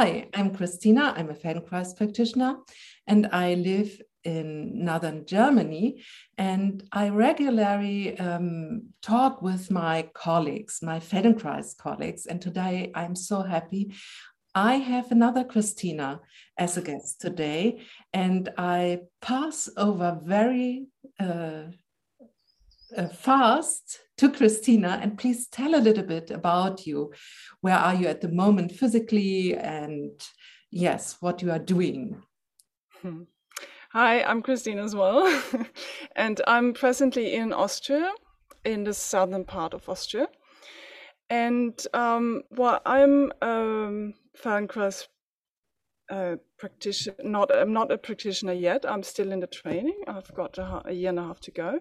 Hi, I'm Christina. I'm a Feldenkrais practitioner and I live in northern Germany. And I regularly um, talk with my colleagues, my Feldenkrais colleagues. And today I'm so happy. I have another Christina as a guest today, and I pass over very uh, uh, fast to Christina. And please tell a little bit about you. Where are you at the moment physically? And yes, what you are doing. Hmm. Hi, I'm Christine as well. and I'm presently in Austria, in the southern part of Austria. And um, well, I'm um, Feldenkrais uh, practitioner. Not, I'm not a practitioner yet. I'm still in the training. I've got a, a, year and a half to go,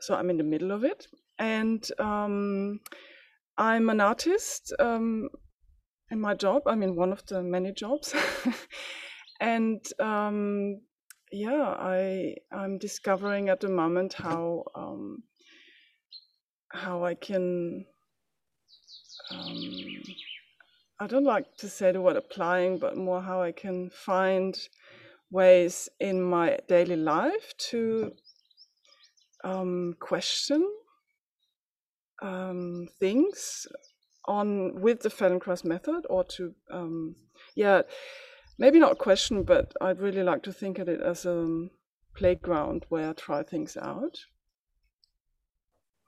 so I'm in the middle of it. And um, I'm an artist um, in my job. I mean, one of the many jobs. and um, yeah, I I'm discovering at the moment how um, how I can. Um, I don't like to say the word applying, but more how I can find ways in my daily life to um, question um, things on with the Feldenkrais method, or to um, yeah maybe not question, but I'd really like to think of it as a playground where I try things out.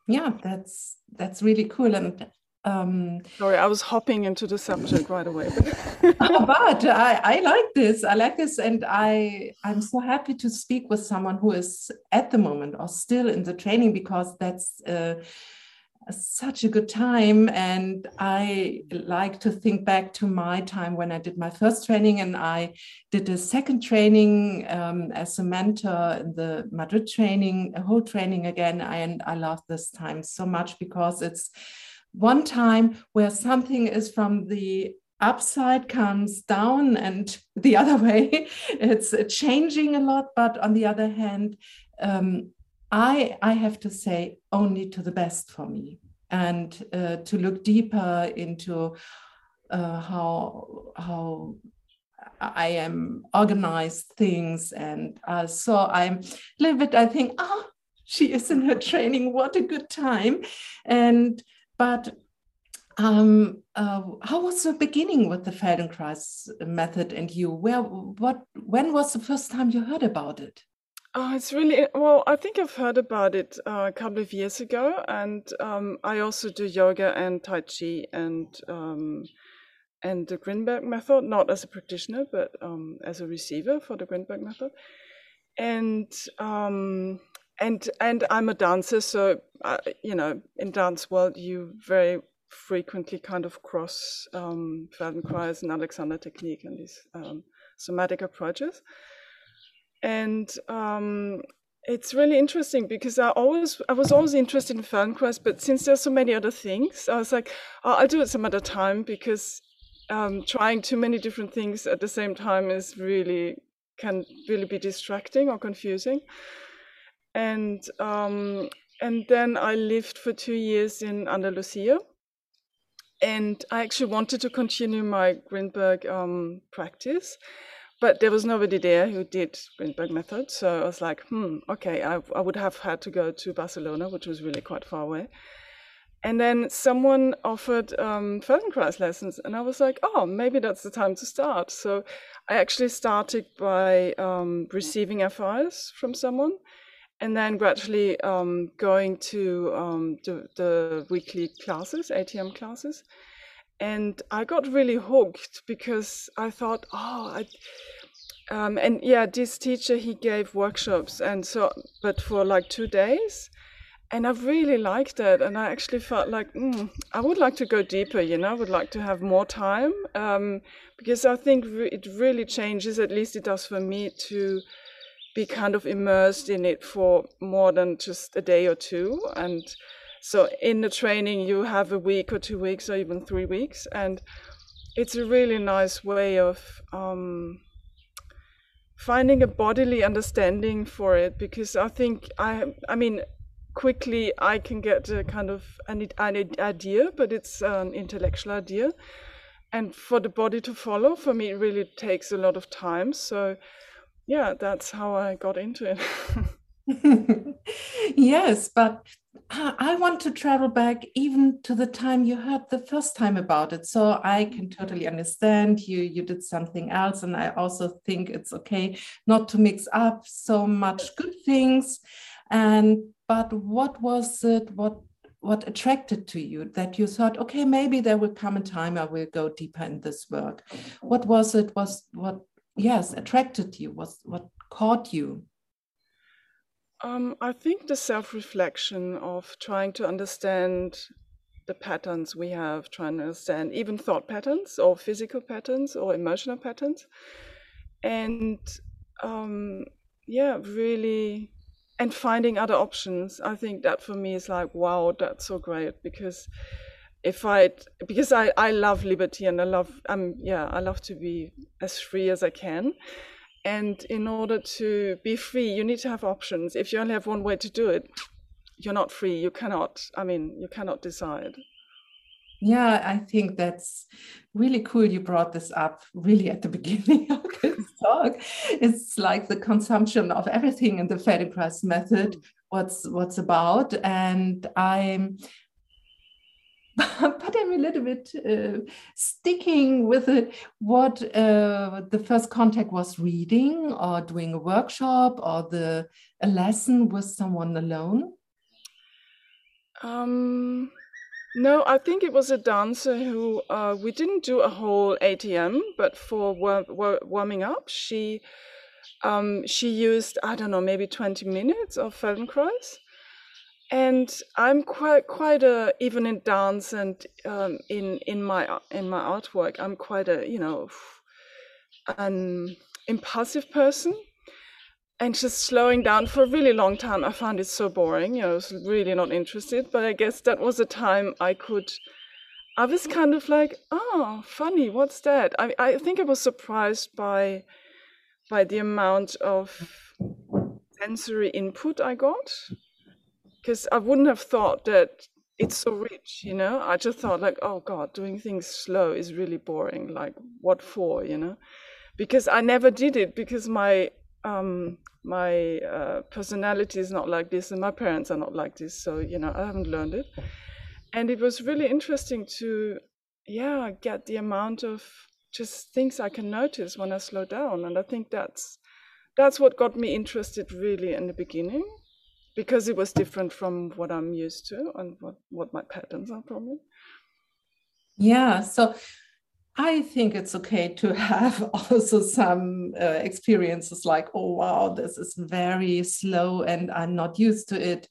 Yeah, that's that's really cool. And um, sorry, I was hopping into the subject right away. Oh, but I, I like this. I like this, and I I'm so happy to speak with someone who is at the moment or still in the training because that's. Uh, such a good time. And I like to think back to my time when I did my first training and I did a second training um, as a mentor in the Madrid training, a whole training again. I, And I love this time so much because it's one time where something is from the upside comes down and the other way it's changing a lot but on the other hand um, I, I have to say only to the best for me and uh, to look deeper into uh, how how I am organized things and uh, so I'm a little bit I think ah oh, she is in her training. What a good time. And but um, uh, how was the beginning with the Feldenkrais method and you where what when was the first time you heard about it Oh, it's really well. I think I've heard about it uh, a couple of years ago, and um, I also do yoga and tai chi and um, and the Grinberg method, not as a practitioner, but um, as a receiver for the Grinberg method. And um, and and I'm a dancer, so uh, you know, in dance world, you very frequently kind of cross um, Feldenkrais and Alexander technique and these um, somatic approaches and um, it's really interesting because I always I was always interested in Feldenkrais, but since there's so many other things, I was like, oh, I'll do it some other time because um, trying too many different things at the same time is really can really be distracting or confusing. And um, and then I lived for two years in Andalusia, and I actually wanted to continue my Grinberg um, practice but there was nobody there who did Grinberg method. So I was like, hmm, okay, I, I would have had to go to Barcelona, which was really quite far away. And then someone offered um, Feldenkrais lessons, and I was like, oh, maybe that's the time to start. So I actually started by um, receiving FIs from someone, and then gradually um, going to um, the, the weekly classes, ATM classes and I got really hooked because I thought, oh, I, um, and yeah, this teacher he gave workshops, and so but for like two days, and I really liked it, and I actually felt like mm, I would like to go deeper. You know, I would like to have more time um, because I think it really changes. At least it does for me to be kind of immersed in it for more than just a day or two, and so in the training, you have a week or two weeks or even three weeks, and it's a really nice way of um, finding a bodily understanding for it. Because I think I, I mean, quickly I can get a kind of an, an idea, but it's an intellectual idea. and for the body to follow for me it really takes a lot of time so yeah that's how i got into it yes but I want to travel back even to the time you heard the first time about it. So I can totally understand you. You did something else. And I also think it's okay not to mix up so much good things. And but what was it? What what attracted to you that you thought, okay, maybe there will come a time I will go deeper in this work? What was it? Was what yes attracted you? Was what caught you? Um, I think the self reflection of trying to understand the patterns we have, trying to understand even thought patterns or physical patterns or emotional patterns. And um, yeah, really, and finding other options. I think that for me is like, wow, that's so great because if I, because I, I love liberty and I love, um, yeah, I love to be as free as I can. And in order to be free, you need to have options. If you only have one way to do it, you're not free. You cannot, I mean, you cannot decide. Yeah, I think that's really cool. You brought this up really at the beginning of this talk. It's like the consumption of everything in the Feldenkrais method. Mm. What's what's about, and I'm but I'm a little bit uh, sticking with it. What uh, the first contact was reading or doing a workshop or the a lesson with someone alone. Um, no, I think it was a dancer who uh, we didn't do a whole ATM, but for war war warming up, she um, she used I don't know maybe twenty minutes of Feldenkrais and I'm quite quite a even in dance and um, in in my in my artwork I'm quite a you know an impulsive person. And just slowing down for a really long time I found it so boring you know I was really not interested. But I guess that was a time I could I was kind of like oh funny what's that? I I think I was surprised by by the amount of sensory input I got because I wouldn't have thought that it's so rich, you know. I just thought like, oh God, doing things slow is really boring. Like, what for, you know? Because I never did it because my um my uh, personality is not like this and my parents are not like this so you know i haven't learned it and it was really interesting to yeah get the amount of just things i can notice when i slow down and i think that's that's what got me interested really in the beginning because it was different from what I'm used to and what, what my patterns are probably. Yeah. So I think it's okay to have also some uh, experiences like, oh, wow, this is very slow and I'm not used to it.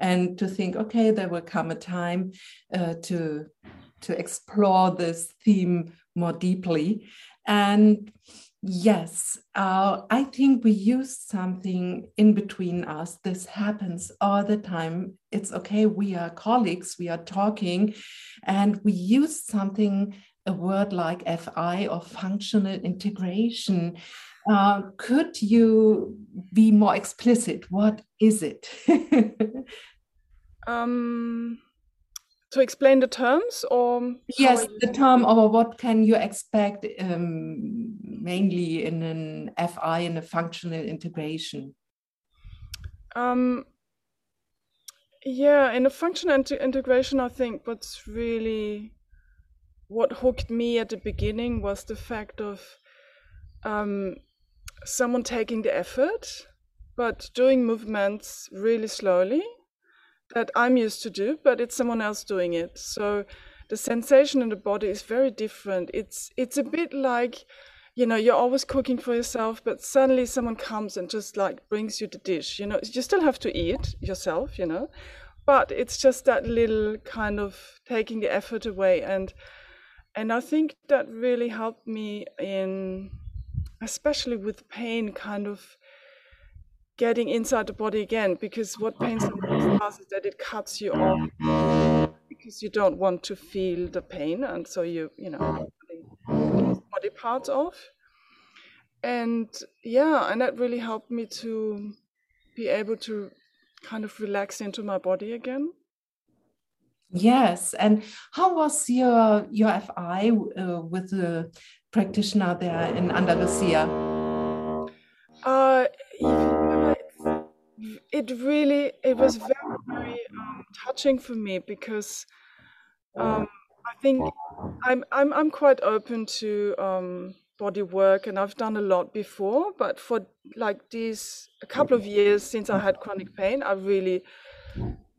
And to think, okay, there will come a time uh, to to explore this theme more deeply. And Yes, uh, I think we use something in between us. This happens all the time. It's okay. We are colleagues, we are talking, and we use something, a word like FI or functional integration. Uh, could you be more explicit? What is it? um, to explain the terms or yes the term or what can you expect um, mainly in an fi in a functional integration? Um, yeah in a functional integration i think what's really what hooked me at the beginning was the fact of um, someone taking the effort but doing movements really slowly that I'm used to do, but it's someone else doing it. So the sensation in the body is very different. It's it's a bit like, you know, you're always cooking for yourself, but suddenly someone comes and just like brings you the dish. You know, you still have to eat yourself, you know, but it's just that little kind of taking the effort away and and I think that really helped me in especially with pain kind of getting inside the body again because what pain sometimes does is that it cuts you off because you don't want to feel the pain and so you you know body parts off. And yeah and that really helped me to be able to kind of relax into my body again. Yes, and how was your your FI uh, with the practitioner there in Andalusia? Uh, it really it was very very um, touching for me because um, I think I'm I'm I'm quite open to um, body work and I've done a lot before, but for like these a couple of years since I had chronic pain, I really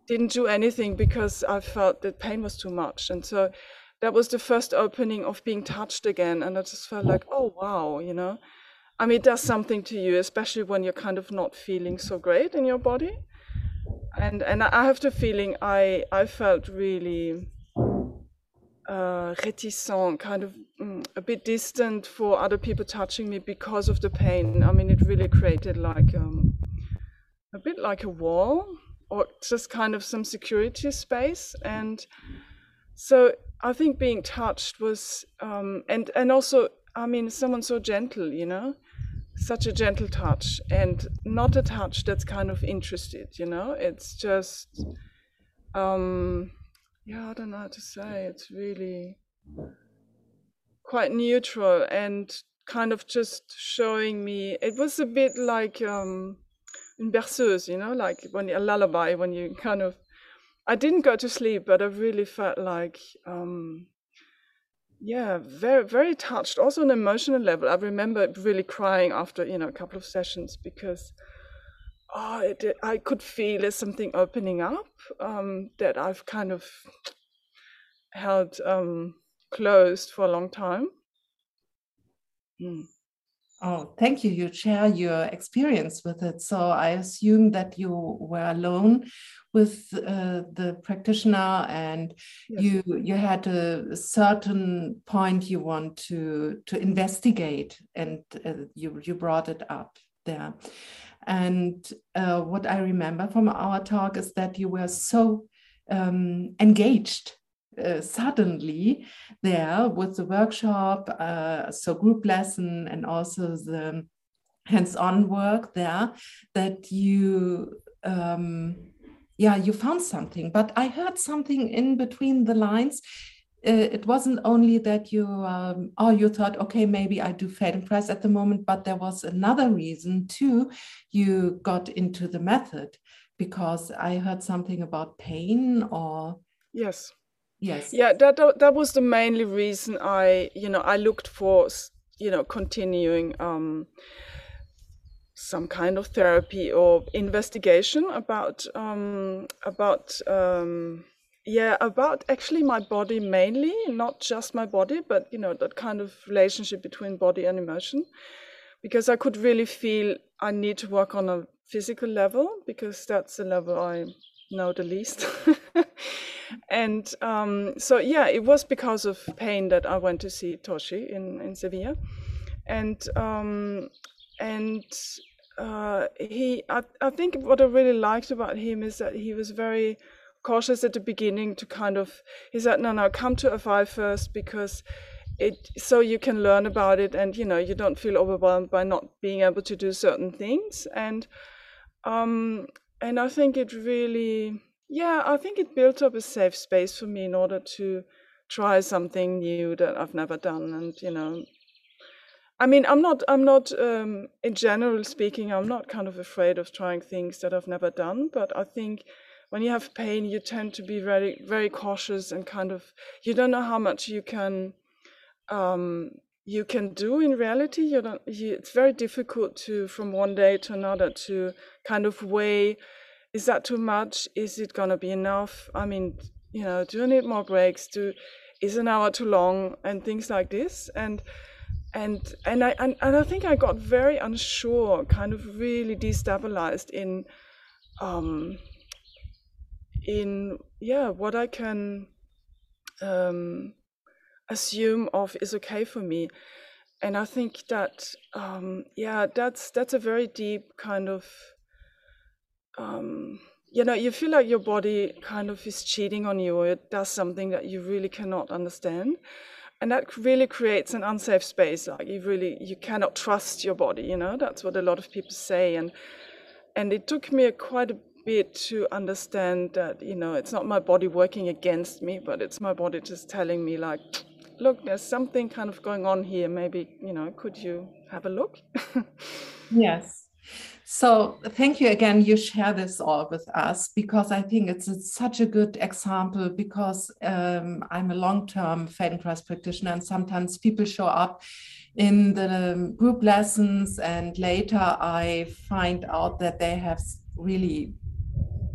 didn't do anything because I felt that pain was too much. And so that was the first opening of being touched again. And I just felt like, oh, wow, you know, I mean, it does something to you, especially when you're kind of not feeling so great in your body. And, and I have the feeling I, I felt really uh, reticent, kind of mm, a bit distant for other people touching me because of the pain. I mean, it really created like um, a bit like a wall or just kind of some security space. And so I think being touched was, um, and and also, I mean, someone so gentle, you know, such a gentle touch, and not a touch that's kind of interested, you know. It's just, um, yeah, I don't know how to say. It's really quite neutral and kind of just showing me. It was a bit like. Um, une berceuse, you know, like when a lullaby, when you kind of. I didn't go to sleep, but I really felt like, um, yeah, very very touched. Also on an emotional level, I remember really crying after you know a couple of sessions because. Oh, it, I could feel there's something opening up um, that I've kind of held um, closed for a long time. Mm. Oh, thank you. You share your experience with it. So I assume that you were alone with uh, the practitioner, and yes. you you had a certain point you want to to investigate, and uh, you you brought it up there. And uh, what I remember from our talk is that you were so um, engaged uh, suddenly there with the workshop, uh, so group lesson, and also the hands-on work there that you um, yeah you found something but i heard something in between the lines. Uh, it wasn't only that you um, oh you thought okay maybe i do feldenkrais at the moment but there was another reason too you got into the method because i heard something about pain or yes. Yes. Yeah that, that was the mainly reason i you know i looked for you know continuing um some kind of therapy or investigation about um about um yeah about actually my body mainly not just my body but you know that kind of relationship between body and emotion. Because i could really feel i need to work on a physical level because that's the level i know the least. And um, so yeah, it was because of pain that I went to see Toshi in in Sevilla, and um, and uh, he I, I think what I really liked about him is that he was very cautious at the beginning to kind of he said no no come to FI first because it so you can learn about it and you know you don't feel overwhelmed by not being able to do certain things and um and I think it really yeah, I think it built up a safe space for me in order to try something new that I've never done. And, you know, I mean, I'm not, I'm not, um, in general speaking, I'm not kind of afraid of trying things that I've never done. But I think when you have pain, you tend to be very, very cautious and kind of, you don't know how much you can, um, you can do in reality. You don't, you, it's very difficult to, from one day to another, to kind of weigh is that too much? Is it gonna be enough? I mean, you know, do I need more breaks? Do is an hour too long? And things like this. And and and I and, and I think I got very unsure, kind of really destabilized in um in yeah what I can um assume of is okay for me. And I think that um yeah that's that's a very deep kind of um, you know, you feel like your body kind of is cheating on you it does something that you really cannot understand. And that really creates an unsafe space. Like you really, you cannot trust your body, you know, that's what a lot of people say. And, and it took me a, quite a bit to understand that you know it's not my body working against me, but it's my body just telling me like, look, there's something kind of going on here. Maybe you know, could you have a look? yes. So thank you again. You share this all with us because I think it's, it's such a good example because um, I'm a long-term Feldenkrais practitioner and sometimes people show up in the group lessons and later I find out that they have really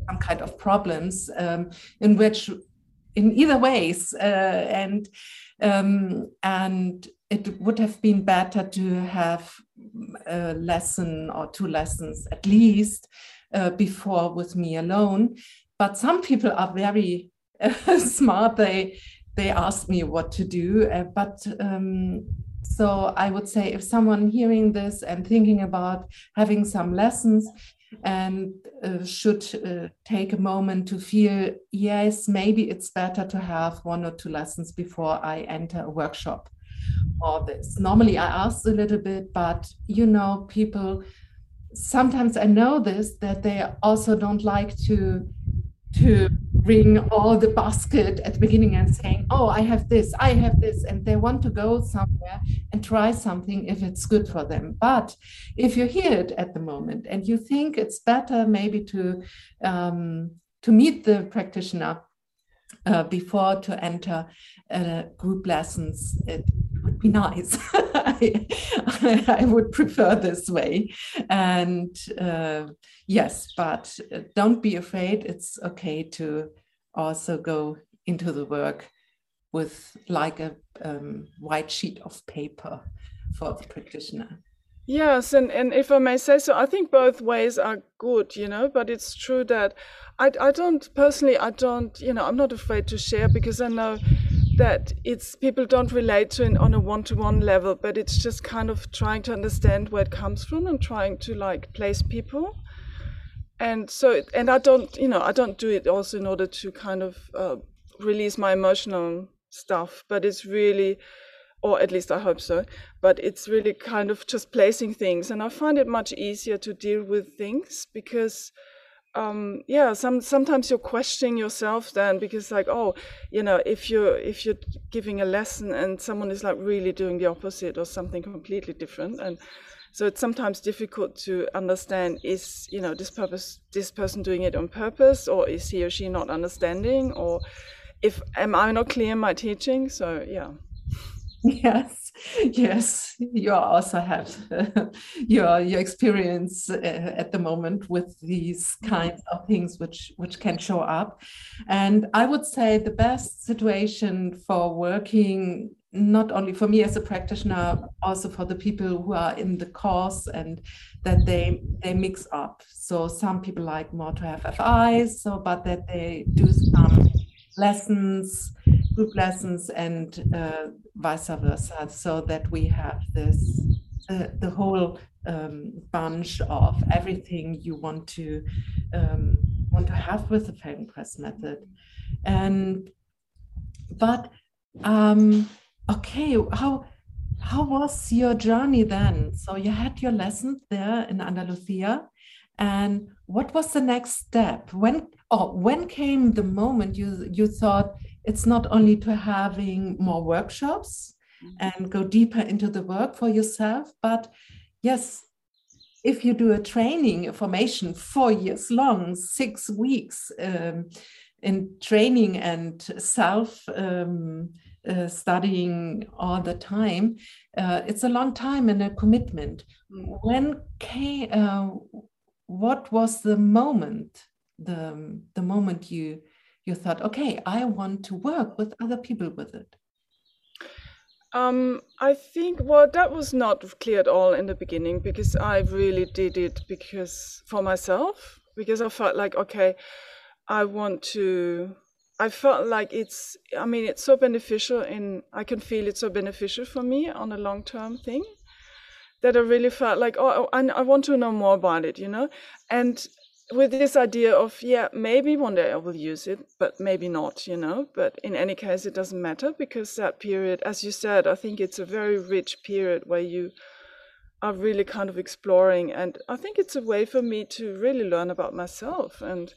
some kind of problems um, in which in either ways uh, and um, and it would have been better to have a lesson or two lessons at least uh, before with me alone. But some people are very uh, smart. They they ask me what to do. Uh, but um, so i would say if someone hearing this and thinking about having some lessons and uh, should uh, take a moment to feel yes maybe it's better to have one or two lessons before i enter a workshop or this normally i ask a little bit but you know people sometimes i know this that they also don't like to to bring all the basket at the beginning and saying, Oh, I have this, I have this, and they want to go somewhere and try something if it's good for them. But if you hear it at the moment and you think it's better maybe to um, to meet the practitioner uh, before to enter uh, group lessons, it be nice. I, I, would prefer this way. And uh, yes, but uh, don't be afraid. It's okay to also go into the work with like a um, white sheet of paper for the practitioner. Yes, and, and if I may say so, I think both ways are good, you know, but it's true that I, I don't personally, I don't, you know, I'm not afraid to share because I know that it's people don't relate to it on a one-to-one level but it's just kind of trying to understand where it comes from and trying to like place people. And so and i don't you know i don't do it also in order to kind of uh, release my emotional stuff but it's really or at least i hope so but it's really kind of just placing things. And i find it much easier to deal with things because um yeah some sometimes you're questioning yourself then because like oh you know if you're if you're giving a lesson and someone is like really doing the opposite or something completely different and so it's sometimes difficult to understand is you know this purpose this person doing it on purpose or is he or she not understanding or if am i not clear in my teaching? So yeah yes yes. You also have uh, your your experience uh, at the moment with these kinds of things which which can show up. And i would say the best situation for working not only for me as a practitioner also for the people who are in the course and that they they mix up. So some people like more to have fis so but that they do some lessons group lessons and uh, vice versa, so that we have this uh, the whole um, bunch of everything you want to um, want to have with the Feldenkrais method, and but um, okay, how how was your journey then? So you had your lessons there in Andalusia, and what was the next step? When oh, when came the moment you you thought it's not only to having more workshops mm-hmm. and go deeper into the work for yourself, but yes, if you do a training, a formation four years long, six weeks um, in training and self um, uh, studying all the time, uh, it's a long time and a commitment. Mm-hmm. When came, uh, what was the moment, the, the moment you you thought, okay, I want to work with other people with it? Um, I think well that was not clear at all in the beginning because I really did it because for myself because I felt like okay, I want to. I felt like it's. I mean, it's so beneficial in. I can feel it's so beneficial for me on a long term thing that I really felt like oh, I, I want to know more about it, you know, and with this idea of yeah maybe one day i will use it but maybe not you know but in any case it doesn't matter because that period as you said i think it's a very rich period where you are really kind of exploring. And I think it's a way for me to really learn about myself. And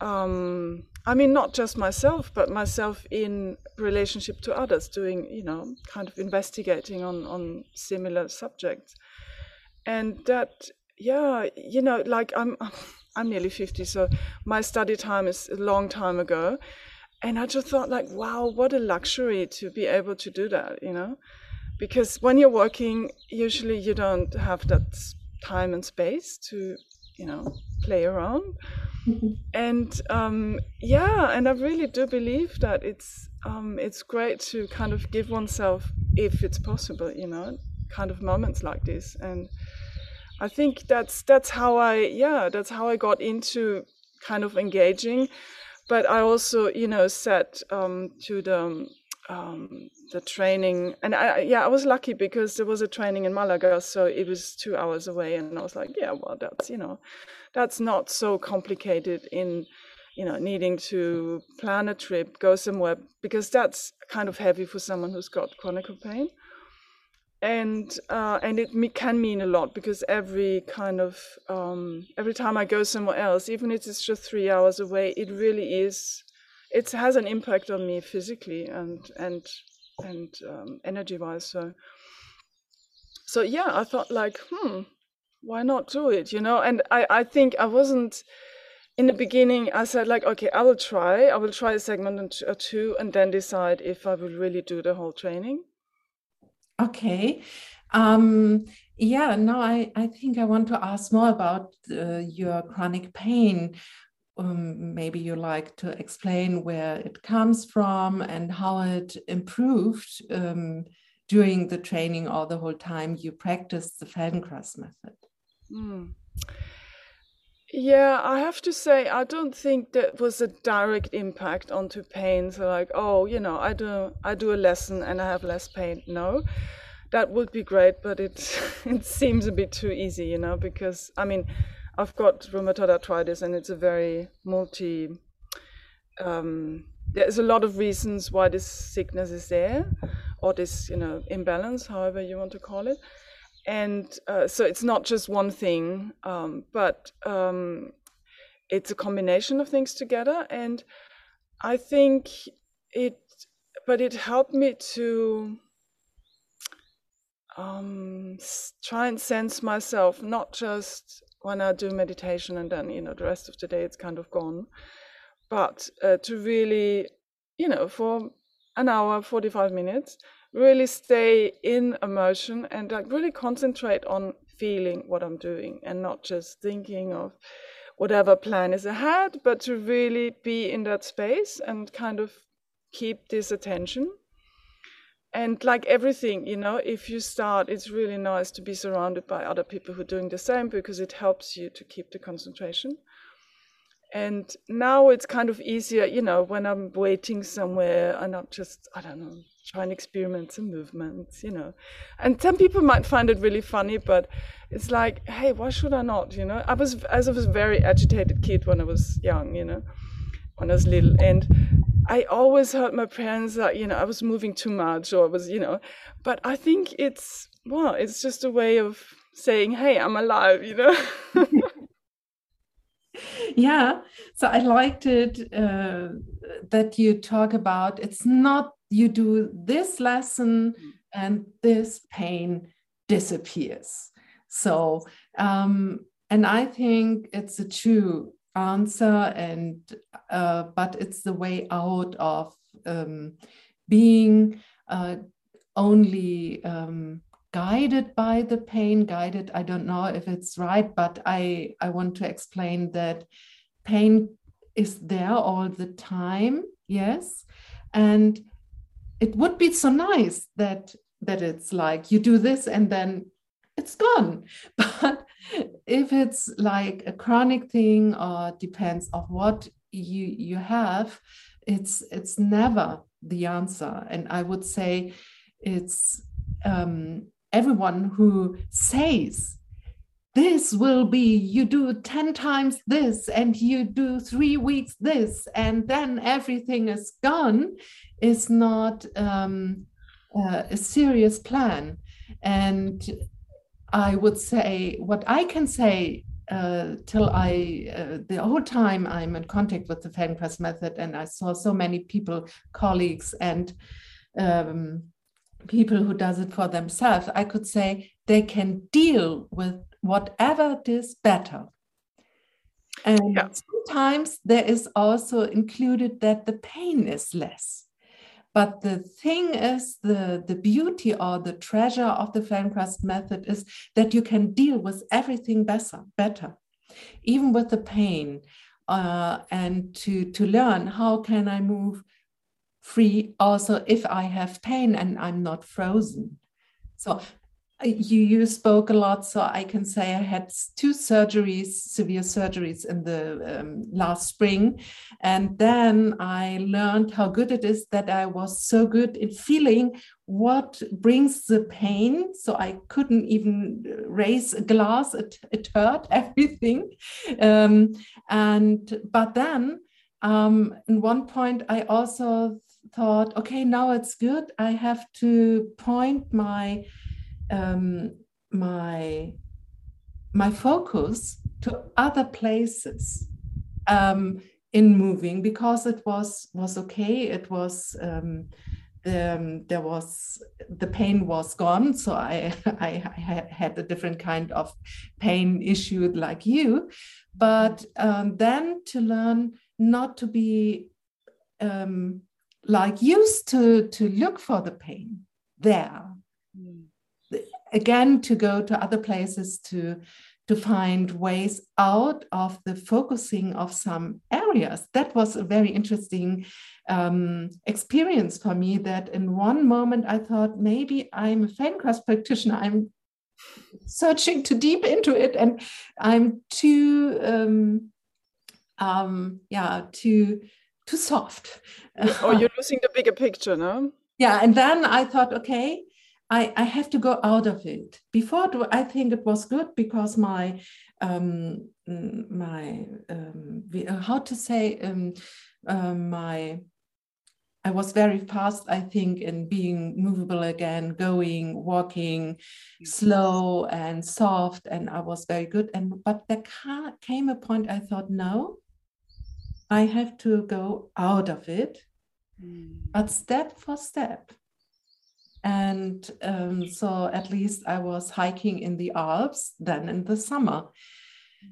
um, I mean, not just myself, but myself in relationship to others, doing, you know, kind of investigating on, on similar subjects. And that, yeah, you know, like I'm, I'm nearly 50, so my study time is a long time ago. And I just thought, like, wow, what a luxury to be able to do that, you know? because when you're working usually you don't have that time and space to you know play around mm-hmm. and um, yeah and i really do believe that it's um, it's great to kind of give oneself if it's possible you know kind of moments like this and i think that's that's how i yeah that's how i got into kind of engaging. But i also you know said um, to the um, the training. And I, yeah i was lucky because there was a training in malaga so it was two hours away and i was like yeah well that's you know that's not so complicated in you know needing to plan a trip go somewhere because that's kind of heavy for someone who's got chronic pain and uh, and it can mean a lot because every kind of um, every time I go somewhere else, even if it's just three hours away, it really is. It has an impact on me physically and and and um, energy wise. So, so yeah, I thought like, hmm, why not do it? You know, and I I think I wasn't in the beginning. I said like, okay, I will try. I will try a segment or two, and then decide if I will really do the whole training. Okay. Um, yeah, no, I, I think I want to ask more about uh, your chronic pain um, maybe you like to explain where it comes from and how it improved um, during the training or the whole time you practiced the Feldenkrais method. Mm. Yeah, I have to say, I don't think that was a direct impact onto pain. So, like, oh, you know, I do I do a lesson and I have less pain. No, that would be great, but it it seems a bit too easy, you know, because I mean, I've got rheumatoid arthritis, and it's a very multi. Um, there's a lot of reasons why this sickness is there, or this you know imbalance, however you want to call it, and uh, so it's not just one thing, um, but um, it's a combination of things together, and I think it, but it helped me to um, try and sense myself, not just when I do meditation and then, you know, the rest of the day it's kind of gone. But uh, to really, you know, for an hour, 45 minutes, really stay in emotion and like really concentrate on feeling what I'm doing and not just thinking of whatever plan is ahead, but to really be in that space and kind of keep this attention. And like everything you know if you start it's really nice to be surrounded by other people who are doing the same because it helps you to keep the concentration. And now it's kind of easier you know when i'm waiting somewhere and i'm just i don't know trying experiment some movements you know and some people might find it really funny but it's like hey why should i not you know i was as i was a very agitated kid when i was young you know when i was little and I always heard my parents that you know I was moving too much or I was you know, but I think it's well, it's just a way of saying, "Hey, I'm alive," you know. yeah, so I liked it uh, that you talk about. It's not you do this lesson and this pain disappears. So, um, and I think it's a true answer and uh, but it's the way out of um, being uh, only um, guided by the pain guided i don't know if it's right but i i want to explain that pain is there all the time yes and it would be so nice that that it's like you do this and then it's gone. But if it's like a chronic thing or depends of what you you have it's it's never the answer. And i would say it's um, everyone who says this will be you do 10 times this and you do three weeks this and then everything is gone is not um, uh, a serious plan. And I would say what I can say uh, till I, uh, the whole time I'm in contact with the Feldenkrais method, and I saw so many people, colleagues, and um, people who does it for themselves, I could say they can deal with whatever it is better. And yeah. sometimes there is also included that the pain is less. But the thing is, the, the beauty or the treasure of the Feldenkrais method is that you can deal with everything better, better, even with the pain, uh, and to, to learn how can I move free also if I have pain and I'm not frozen. So you you spoke a lot so i can say i had two surgeries severe surgeries in the um, last spring. And then i learned how good it is that i was so good in feeling what brings the pain so i couldn't even raise a glass. It, it hurt everything. Um, and but then um, in one point i also thought okay now it's good. I have to point my um, my my focus to other places um, in moving because it was was okay. It was um, the, um, there was the pain was gone, so I, I, I had a different kind of pain issue like you, but um, then to learn not to be um, like used to to look for the pain there again to go to other places to to find ways out of the focusing of some areas. That was a very interesting um, experience for me. That in one moment I thought maybe I'm a Feldenkrais practitioner. I'm searching too deep into it, and I'm too um, um, yeah too too soft. or you're losing the bigger picture, no? Yeah, and then I thought, okay, I, I have to go out of it. Before, I think it was good because my um, my um, uh, how to say um, uh, my I was very fast, I think, in being movable again, going, walking, slow and soft, and I was very good. And but there came a point I thought, no, I have to go out of it, mm. but step for step and um, so at least I was hiking in the Alps then in the summer.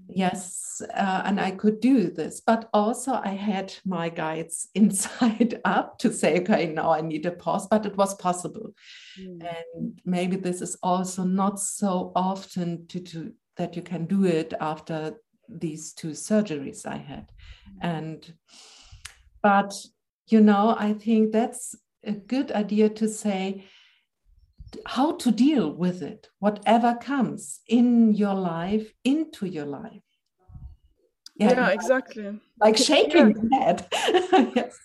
Yes, uh, and I could do this, but also I had my guides inside up to say, okay, now I need a pause, but it was possible. Mm. And maybe this is also not so often to, to that you can do it after these two surgeries I had. Mm. And but you know, I think that's a good idea to say how to deal with it, whatever comes in your life, into your life. Yeah, yeah exactly. Like shaking yeah. the head. yes.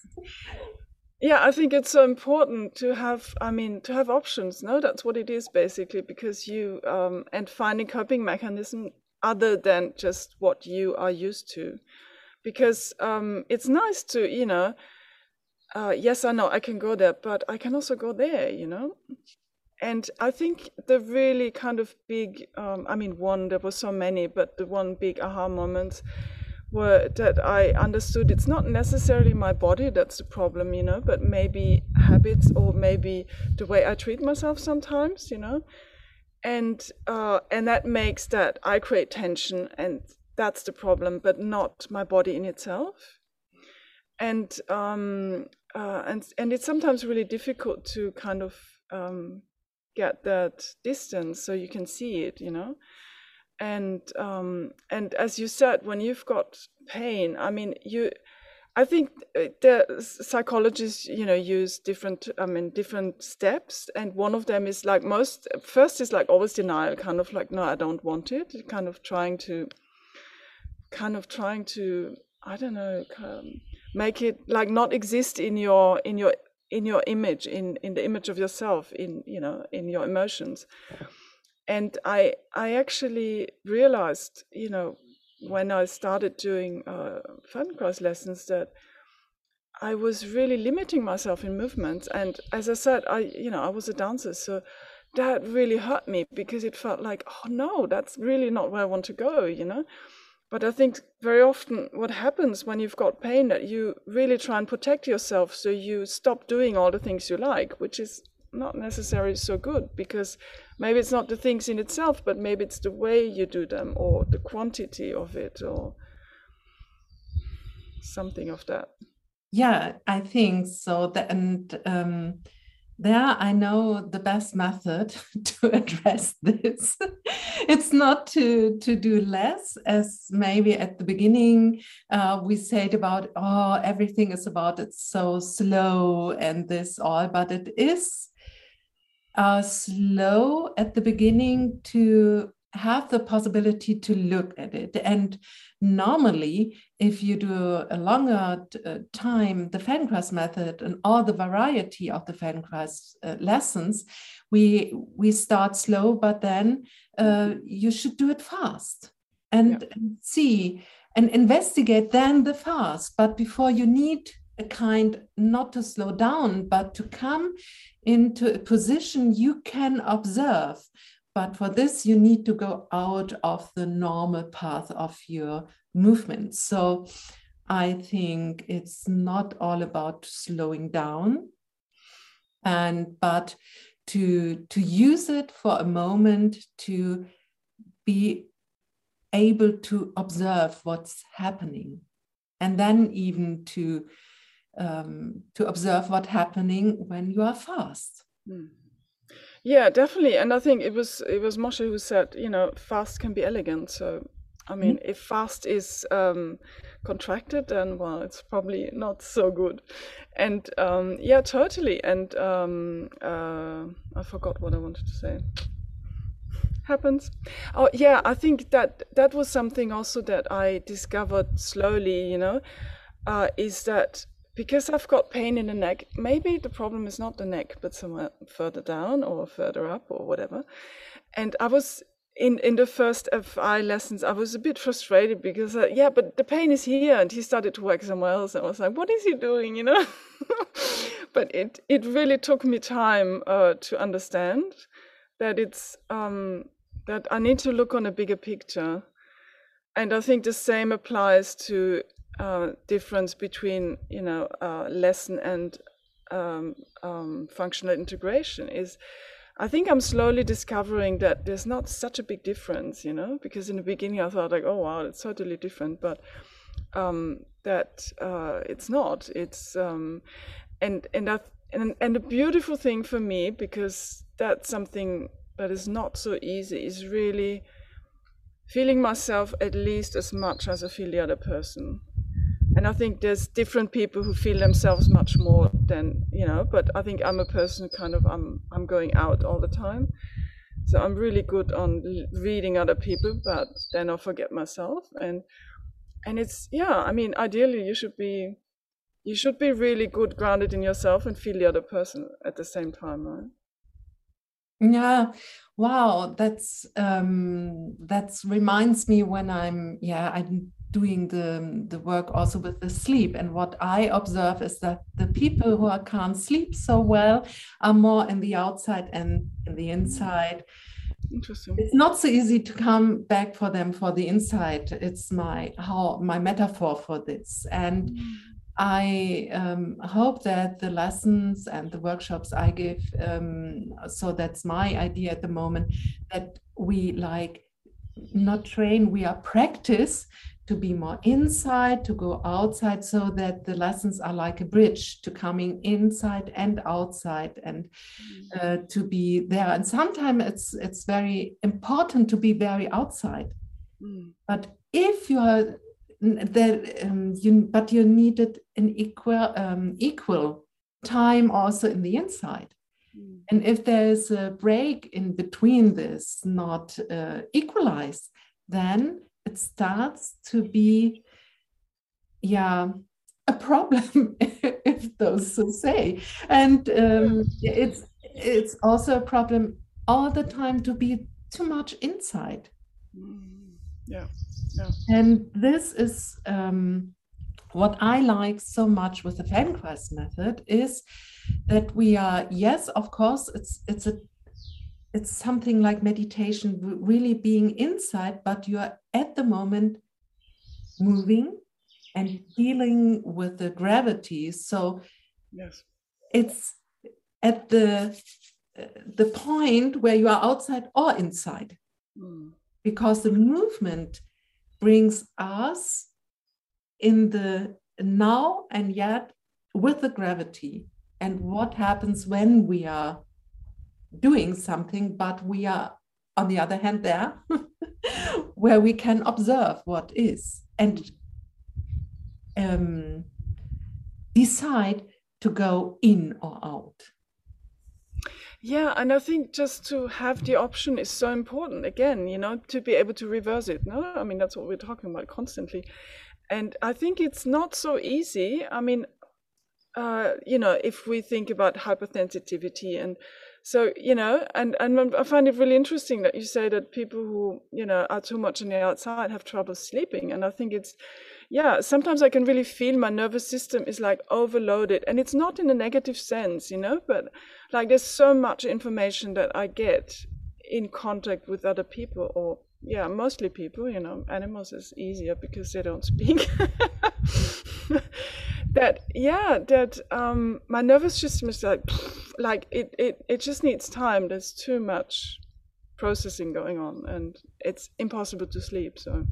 Yeah, I think it's so important to have. I mean, to have options. No, that's what it is basically, because you um, and finding coping mechanism other than just what you are used to, because um, it's nice to you know. Uh, yes, I know I can go there, but I can also go there. You know, and I think the really kind of big, um, I mean, one, there were so many, but the one big aha moment were that I understood it's not necessarily my body that's the problem, you know, but maybe habits or maybe the way I treat myself sometimes, you know. And uh, and that makes that I create tension and that's the problem, but not my body in itself. And um, uh, and and it's sometimes really difficult to kind of um, get that distance so you can see it you know? And um and as you said when you've got pain i mean you i think uh, the psychologists you know use different i mean different steps and one of them is like most first is like always denial kind of like no i don't want it kind of trying to kind of trying to i don't know um, make it like not exist in your in your in your image in in the image of yourself in you know in your emotions. And i i actually realized you know when i started doing uh, Feldenkrais lessons that i was really limiting myself in movements. And as i said i you know i was a dancer so that really hurt me because it felt like, oh no, that's really not where I want to go, you know? But I think very often what happens when you've got pain that you really try and protect yourself so you stop doing all the things you like, which is not necessarily so good because maybe it's not the things in itself, but maybe it's the way you do them or the quantity of it or something of that. Yeah, I think so. And um, there I know the best method to address this. it's not to, to do less, as maybe at the beginning uh, we said about, oh, everything is about it's so slow and this all, but it is uh, slow at the beginning to have the possibility to look at it. And normally, if you do a longer uh, time, the Feldenkrais method and all the variety of the Feldenkrais uh, lessons, we we start slow, but then uh, you should do it fast and, yeah. and see and investigate then the fast. But before you need a kind not to slow down, but to come into a position you can observe but for this, you need to go out of the normal path of your movement. So I think it's not all about slowing down, and but to to use it for a moment to be able to observe what's happening, and then even to um, to observe what's happening when you are fast. Mm. Yeah, definitely. And I think it was it was Moshe who said, you know, fast can be elegant. So I mean, mm-hmm. if fast is um, contracted, then well, it's probably not so good. And um, yeah, totally. And um, uh, I forgot what I wanted to say. Happens. Oh yeah, I think that that was something also that I discovered slowly. You know, uh, is that because I've got pain in the neck, maybe the problem is not the neck, but somewhere further down or further up or whatever. And I was in in the first FI lessons, I was a bit frustrated because uh, yeah, but the pain is here, and he started to work somewhere else. I was like, what is he doing, you know? but it it really took me time uh, to understand that it's um, that I need to look on a bigger picture, and I think the same applies to uh, difference between you know uh, lesson and um, um, functional integration is I think I'm slowly discovering that there's not such a big difference, you know, because in the beginning I thought like, oh wow, it's totally different, but um, that uh, it's not. It's um, and and that and and the beautiful thing for me because that's something that is not so easy is really feeling myself at least as much as I feel the other person and I think there's different people who feel themselves much more than you know. But I think I'm a person kind of I'm I'm going out all the time, so I'm really good on reading other people, but then I forget myself. And and it's yeah. I mean, ideally you should be you should be really good grounded in yourself and feel the other person at the same time, right? Yeah, wow, that's um, that's reminds me when I'm yeah I'm doing the, the work also with the sleep. And what I observe is that the people who are, can't sleep so well are more in the outside and in the inside. Interesting. It's not so easy to come back for them for the inside. It's my how my metaphor for this. And mm. I um, hope that the lessons and the workshops I give, um, so that's my idea at the moment, that we like not train, we are practice to be more inside, to go outside, so that the lessons are like a bridge to coming inside and outside, and mm-hmm. uh, to be there. And sometimes it's it's very important to be very outside. Mm. But if you are there, um, you but you needed an equal um, equal time also in the inside. Mm. And if there's a break in between this, not uh, equalized, then it starts to be yeah a problem if those so say and um, it's it's also a problem all the time to be too much inside yeah, yeah. and this is um, what i like so much with the feldenkrais method is that we are yes of course it's it's a it's something like meditation, really being inside, but you're at the moment moving and dealing with the gravity. So yes, it's at the the point where you are outside or inside, mm. because the movement brings us in the now and yet with the gravity and what happens when we are doing something, but we are, on the other hand, there where we can observe what is and um, decide to go in or out. Yeah, and I think just to have the option is so important. Again, you know, to be able to reverse it. No, I mean that's what we're talking about constantly, and I think it's not so easy. I mean, uh, you know, if we think about hypersensitivity and so you know and and i find it really interesting that you say that people who you know are too much on the outside have trouble sleeping. And i think it's yeah sometimes i can really feel my nervous system is like overloaded. And it's not in a negative sense you know but like there's so much information that i get in contact with other people or yeah mostly people you know. Animals is easier because they don't speak. That yeah that um my nervous system is like like it it it just needs time. There's too much processing going on and it's impossible to sleep so.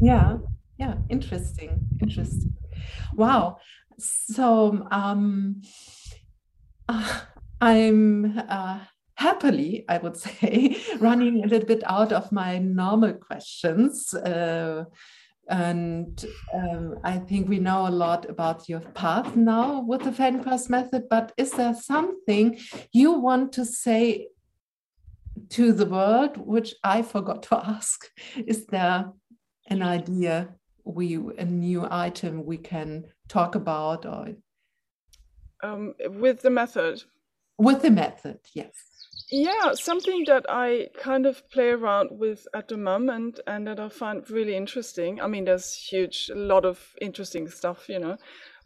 Yeah yeah interesting interesting. Wow. So um uh, i'm uh, happily i would say running a little bit out of my normal questions uh, and um, I think we know a lot about your path now with the Feldenkrais method, but is there something you want to say to the world, which I forgot to ask? Is there an idea, we a new item we can talk about or um, with the method? With the method, yes. Yeah, something that I kind of play around with at the moment and that I find really interesting. I mean, there's huge, a lot of interesting stuff, you know,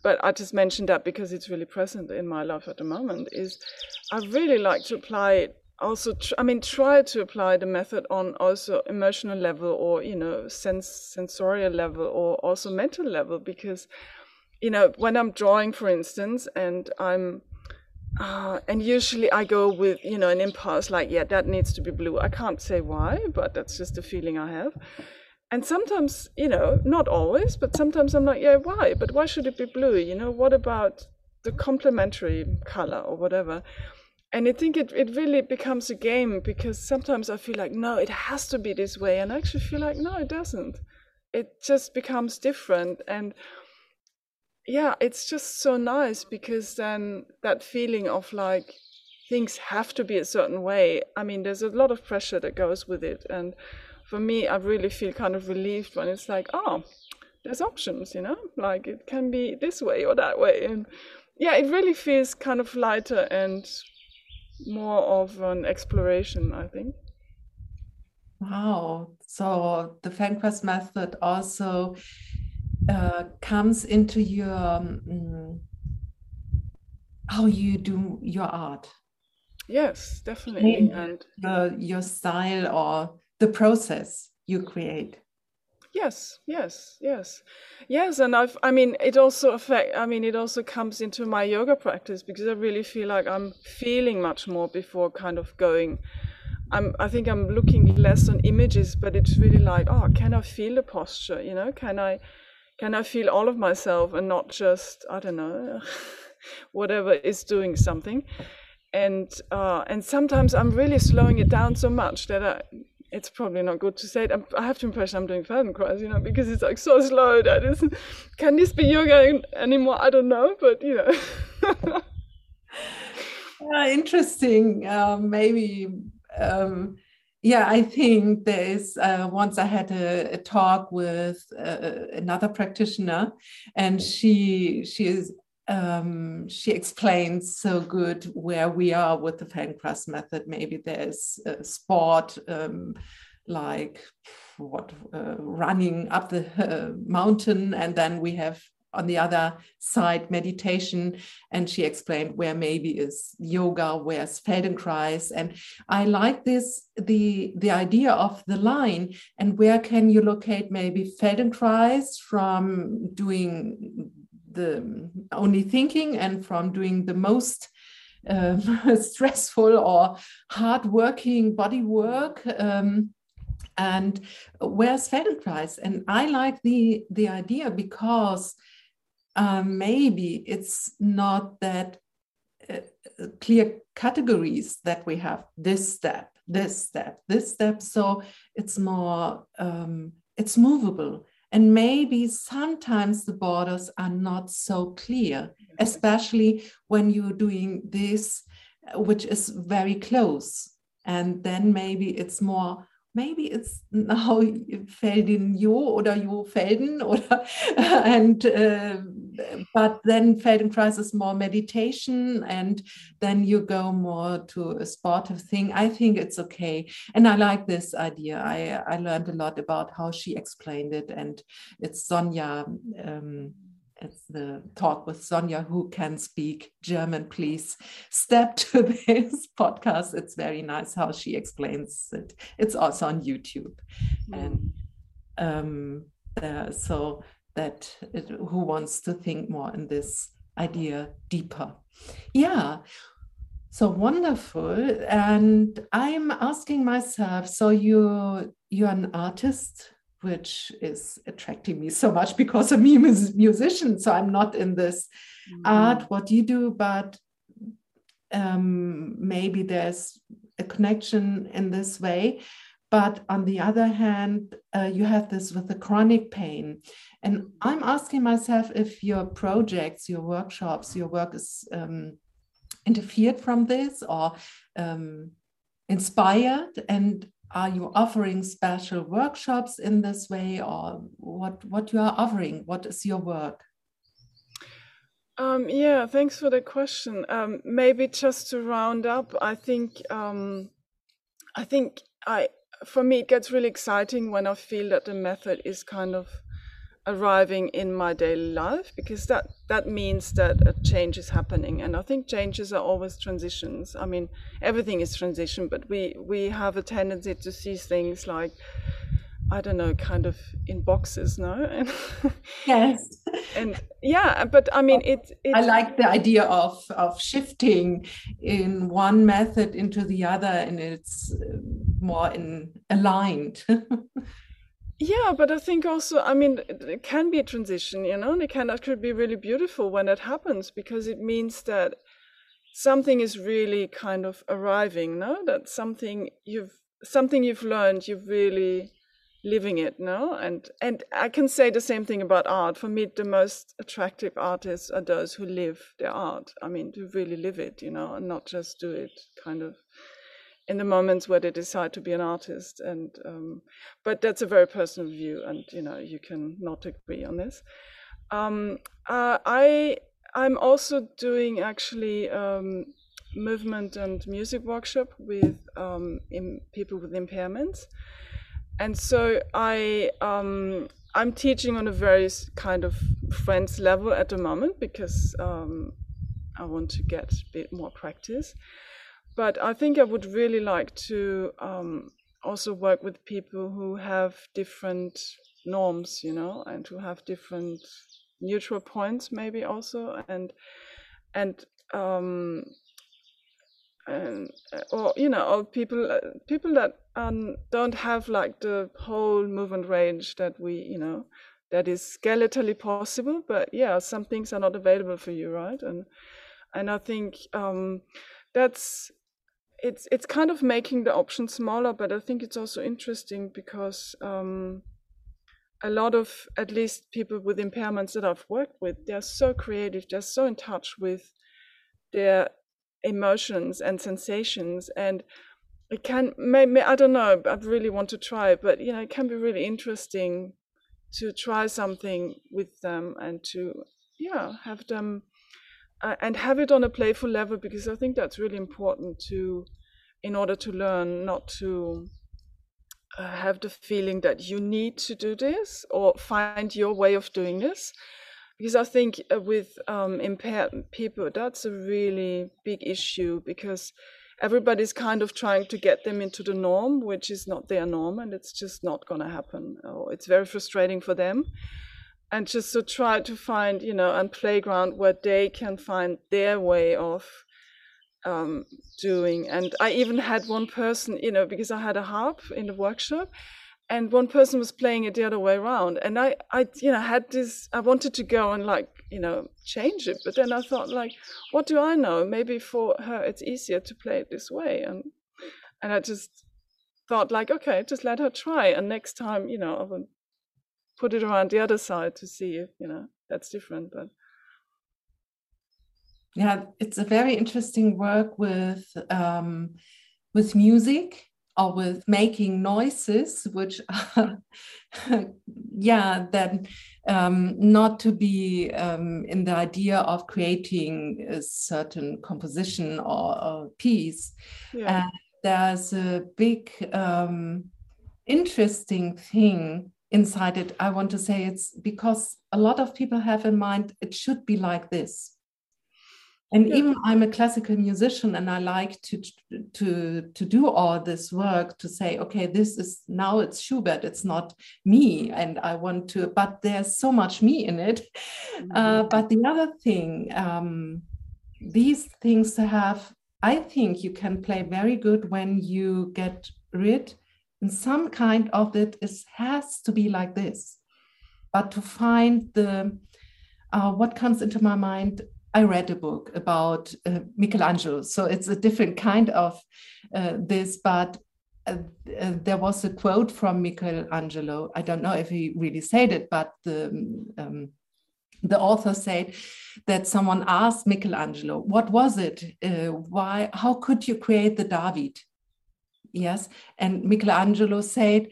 but I just mentioned that because it's really present in my life at the moment. Is I really like to apply also tr- i mean try to apply the method on also emotional level or you know sense sensorial level or also mental level because you know when i'm drawing for instance and i'm uh, and usually I go with, you know, an impulse like, yeah, that needs to be blue. I can't say why, but that's just a feeling I have. And sometimes, you know, not always, but sometimes I'm like, yeah, why? But why should it be blue? You know, what about the complementary color or whatever? And I think it, it really becomes a game because sometimes I feel like, no, it has to be this way. And I actually feel like, no, it doesn't. It just becomes different. And yeah, it's just so nice because then that feeling of like things have to be a certain way. I mean, there's a lot of pressure that goes with it. And for me, I really feel kind of relieved when it's like, oh, there's options, you know, like it can be this way or that way. And yeah, it really feels kind of lighter and more of an exploration, I think. Wow. So the Feldenkrais method also uh, comes into your um, how you do your art. Yes, definitely, and the, your style or the process you create. Yes, yes, yes, yes, and I've. I mean, it also affect. I mean, it also comes into my yoga practice because I really feel like I'm feeling much more before kind of going. I'm. I think I'm looking less on images, but it's really like, oh, can I feel the posture? You know, can I? Can I feel all of myself and not just I don't know whatever is doing something and uh, and sometimes I'm really slowing it down so much that I, it's probably not good to say it. I'm, i have the impression I'm doing Feldenkrais, you know, because it's like so slow that is can this be yoga anymore? I don't know, but you know. uh, interesting. Uh, maybe um, yeah, I think there is. Uh, once I had a, a talk with uh, another practitioner, and she she is um, she explains so good where we are with the Feldenkrais method. Maybe there's a sport um, like what uh, running up the uh, mountain, and then we have on the other side meditation. And she explained where maybe is yoga where's feldenkrais. And i like this the the idea of the line. And where can you locate maybe feldenkrais from doing the only thinking and from doing the most um, stressful or hard-working body work? Um, and where's feldenkrais? And i like the the idea because um, maybe it's not that uh, clear categories that we have this step this step this step. So it's more um, it's movable. And maybe sometimes the borders are not so clear especially when you're doing this which is very close. And then maybe it's more maybe it's now Feldin Jo oder Jo Felden oder and uh, but then Feldenkrais is more meditation and then you go more to a sportive thing. I think it's okay. And I like this idea. I, I learned a lot about how she explained it and it's Sonia um, it's the talk with Sonia who can speak German. Please step to this podcast. It's very nice how she explains it. It's also on YouTube. Mm. And um, so that it, who wants to think more in this idea deeper. Yeah. So wonderful. And I'm asking myself, so you you're an artist which is attracting me so much because I'm a musician. So I'm not in this mm-hmm. art, what you do, but um, maybe there's a connection in this way. But on the other hand, uh, you have this with the chronic pain. And I'm asking myself if your projects, your workshops, your work is um, interfered from this or um, inspired. And are you offering special workshops in this way or what what you are offering? What is your work? Um, yeah thanks for the question. Um, maybe just to round up i think um, i think i for me it gets really exciting when i feel that the method is kind of arriving in my daily life because that that means that a change is happening. And i think changes are always transitions. I mean everything is transition but we we have a tendency to see things like i don't know kind of in boxes no? And yes. and yeah but i mean it, it i like the idea of of shifting in one method into the other and it's uh, more in aligned yeah but i think also i mean it can be a transition you know and it can actually be really beautiful when it happens because it means that something is really kind of arriving no? That something you've something you've learned you're really living it no? And and i can say the same thing about art. For me the most attractive artists are those who live their art. I mean to really live it you know and not just do it kind of in the moments where they decide to be an artist and um, but that's a very personal view and you know you can not agree on this. Um, uh, i i'm also doing actually um, movement and music workshop with um, people with impairments. And so i um, i'm teaching on a very kind of friends level at the moment because um, i want to get a bit more practice but I think I would really like to um, also work with people who have different norms, you know, and who have different neutral points, maybe also, and and um, and or you know, or people uh, people that um, don't have like the whole movement range that we, you know, that is skeletally possible. But yeah, some things are not available for you, right? And and I think um, that's it's it's kind of making the option smaller, but I think it's also interesting because um, a lot of at least people with impairments that I've worked with, they're so creative, they're so in touch with their emotions and sensations, and it can maybe I don't know. I really want to try but you know, it can be really interesting to try something with them and to yeah have them uh, and have it on a playful level because I think that's really important to, in order to learn, not to uh, have the feeling that you need to do this or find your way of doing this, because I think uh, with um, impaired people, that's a really big issue because everybody's kind of trying to get them into the norm, which is not their norm, and it's just not going to happen. Or it's very frustrating for them. And just to try to find, you know, a playground where they can find their way of um, doing. And I even had one person, you know, because I had a harp in the workshop, and one person was playing it the other way around. And i i you know had this i wanted to go and like you know change it but then i thought like what do i know? Maybe for her it's easier to play it this way. And and i just thought like okay just let her try and next time you know i will put it around the other side to see if you know that's different but yeah it's a very interesting work with um with music or with making noises, which are, yeah, then um, not to be um, in the idea of creating a certain composition or, or piece. Yeah. And there's a big, um, interesting thing inside it. I want to say it's because a lot of people have in mind it should be like this and yeah. even i'm a classical musician and i like to to to do all this work to say okay this is now it's schubert it's not me and i want to but there's so much me in it mm-hmm. uh, but the other thing um, these things have i think you can play very good when you get rid and some kind of it is has to be like this but to find the uh, what comes into my mind I read a book about uh, Michelangelo. So it's a different kind of uh, this, but uh, uh, there was a quote from Michelangelo. I don't know if he really said it, but the um, the author said that someone asked Michelangelo, "What was it? Uh, why? How could you create the David?" Yes, and Michelangelo said,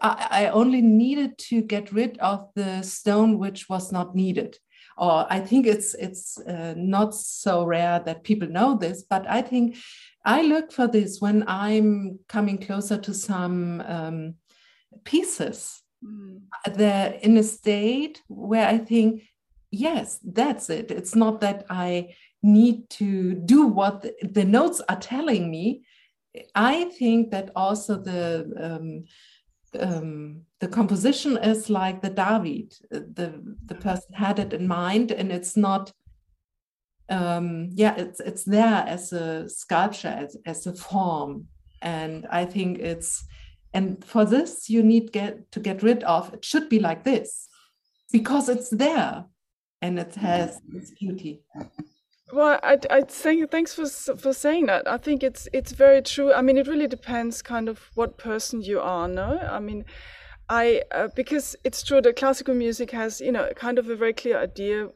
I, I only needed to get rid of the stone which was not needed or I think it's it's uh, not so rare that people know this, but I think I look for this when I'm coming closer to some um, pieces. Mm. They're in a state where I think, yes, that's it. It's not that I need to do what the notes are telling me. I think that also the um, um, the composition is like the David. The the person had it in mind, and it's not. Um, yeah, it's it's there as a sculpture, as, as a form, and I think it's. And for this, you need get to get rid of. It should be like this, because it's there, and it has its beauty. Well, I, I think thanks for for saying that. I think it's it's very true. I mean, it really depends kind of what person you are. No, I mean, I uh, because it's true that classical music has you know kind of a very clear idea,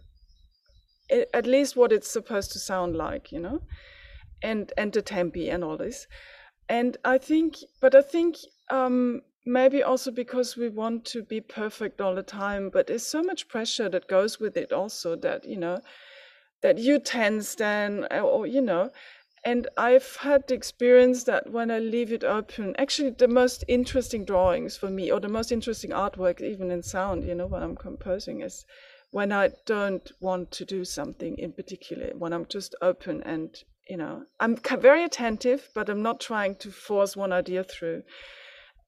at least what it's supposed to sound like, you know, and and the tempi and all this, and I think, but I think um, maybe also because we want to be perfect all the time, but there's so much pressure that goes with it also that you know that you tense then uh, or you know and i've had the experience that when i leave it open actually the most interesting drawings for me or the most interesting artwork even in sound you know when i'm composing is when i don't want to do something in particular when i'm just open and you know i'm very attentive but i'm not trying to force one idea through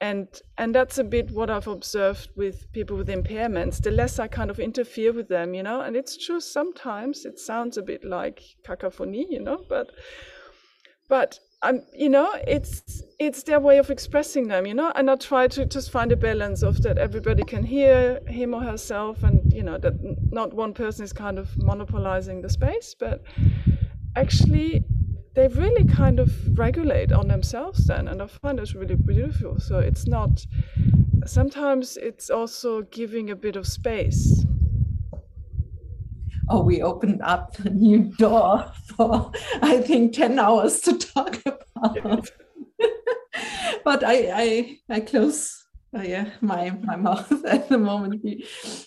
and and that's a bit what i've observed with people with impairments. The less i kind of interfere with them you know and it's true sometimes it sounds a bit like cacophony you know but but i'm you know it's it's their way of expressing them you know and i try to just find a balance of that everybody can hear him or herself and you know that not one person is kind of monopolizing the space but actually they really kind of regulate on themselves then and i find it's really beautiful. So it's not sometimes it's also giving a bit of space. Oh we opened up a new door for i think 10 hours to talk about. But i i i close uh, yeah my my mouth at the moment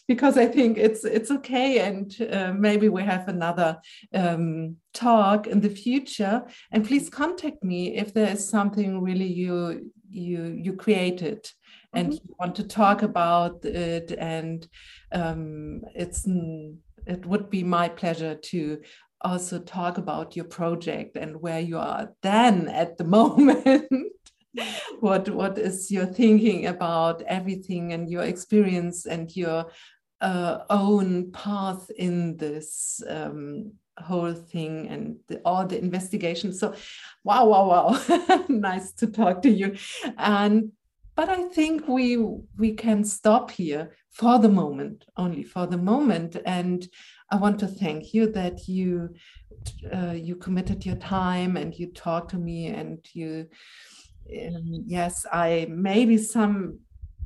because i think it's it's okay and uh, maybe we have another um, talk in the future and please contact me if there is something really you you you created and mm-hmm. you want to talk about it and um, it's it would be my pleasure to also talk about your project and where you are then at the moment. What what is your thinking about everything and your experience and your uh, own path in this um, whole thing and the, all the investigations. So, wow, wow, wow, nice to talk to you. And but I think we we can stop here for the moment, only for the moment. And I want to thank you that you uh, you committed your time and you talked to me and you. Um, yes, I maybe some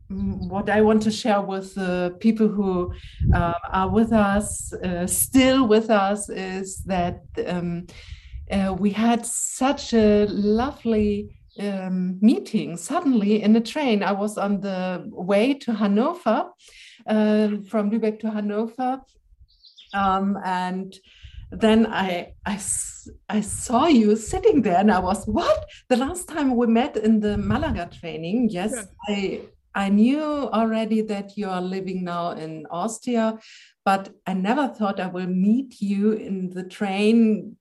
what I want to share with the people who uh, are with us, uh, still with us, is that um, uh, we had such a lovely um, meeting suddenly in a train. I was on the way to Hanover, uh, from Lübeck to Hanover, um, and then I, I I saw you sitting there, and I was what? The last time we met in the Malaga training, yes, yeah. I I knew already that you are living now in Austria, but I never thought I will meet you in the train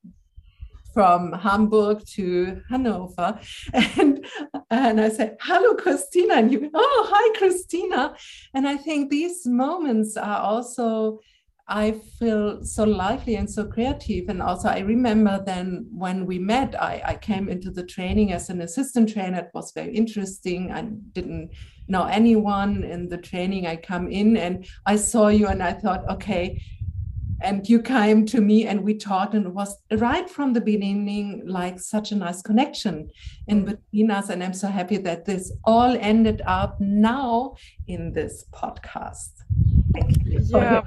from Hamburg to Hanover. And, and I said, Hello, Christina. And you, oh, hi, Christina. And I think these moments are also I feel so lively and so creative. And also, I remember then when we met, I, I came into the training as an assistant trainer. It was very interesting. I didn't know anyone in the training. I come in and I saw you, and I thought, okay. And you came to me and we talked, and it was right from the beginning like such a nice connection in between us. And I'm so happy that this all ended up now in this podcast. Thank you. Yeah.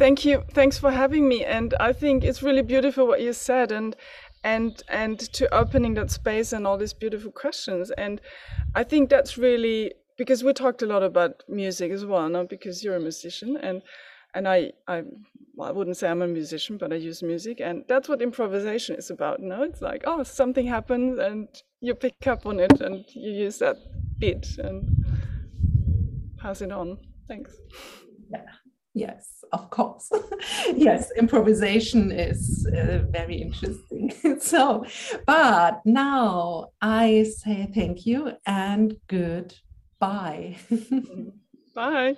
Thank you. Thanks for having me. And I think it's really beautiful what you said and and and to opening that space and all these beautiful questions. And I think that's really because we talked a lot about music as well, not because you're a musician and and I I well, I wouldn't say I'm a musician, but I use music, and that's what improvisation is about. No, it's like oh, something happens, and you pick up on it, and you use that bit and pass it on. Thanks. Yeah. Yes, of course. yes, improvisation is uh, very interesting. so, but now I say thank you and goodbye. Bye.